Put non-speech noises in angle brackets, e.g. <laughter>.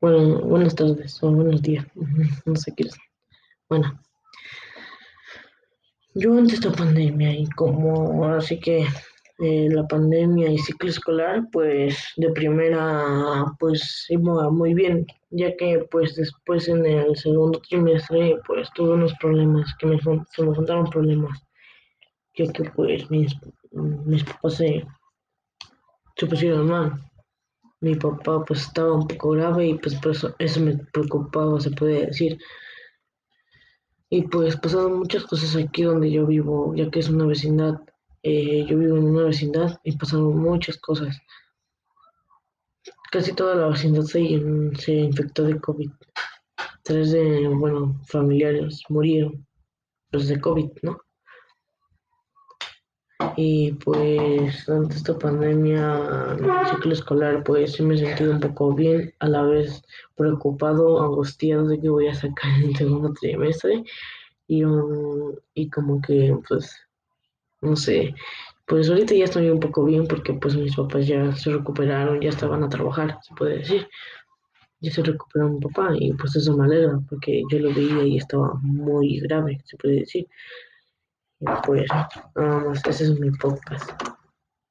Bueno, buenas tardes o buenos días, <laughs> no sé qué es. Bueno, yo antes de esta pandemia y como así que eh, la pandemia y ciclo escolar, pues de primera pues iba muy bien, ya que pues después en el segundo trimestre pues tuve unos problemas, que me, se me juntaron problemas, ya que pues mis, mis papás se, se pusieron mal mi papá pues estaba un poco grave y pues por eso, eso me preocupaba, se puede decir. Y pues pasaron muchas cosas aquí donde yo vivo, ya que es una vecindad. Eh, yo vivo en una vecindad y pasaron muchas cosas. Casi toda la vecindad se, se infectó de COVID. Tres de, bueno, familiares murieron, pues de COVID, ¿no? Y pues durante esta pandemia, el ciclo escolar, pues sí me he sentido un poco bien, a la vez preocupado, angustiado de que voy a sacar el segundo trimestre. Y, y como que, pues, no sé, pues ahorita ya estoy un poco bien porque pues mis papás ya se recuperaron, ya estaban a trabajar, se puede decir. Ya se recuperó mi papá y pues eso me alegra porque yo lo veía y estaba muy grave, se puede decir. Y pues nada más, ese es mi.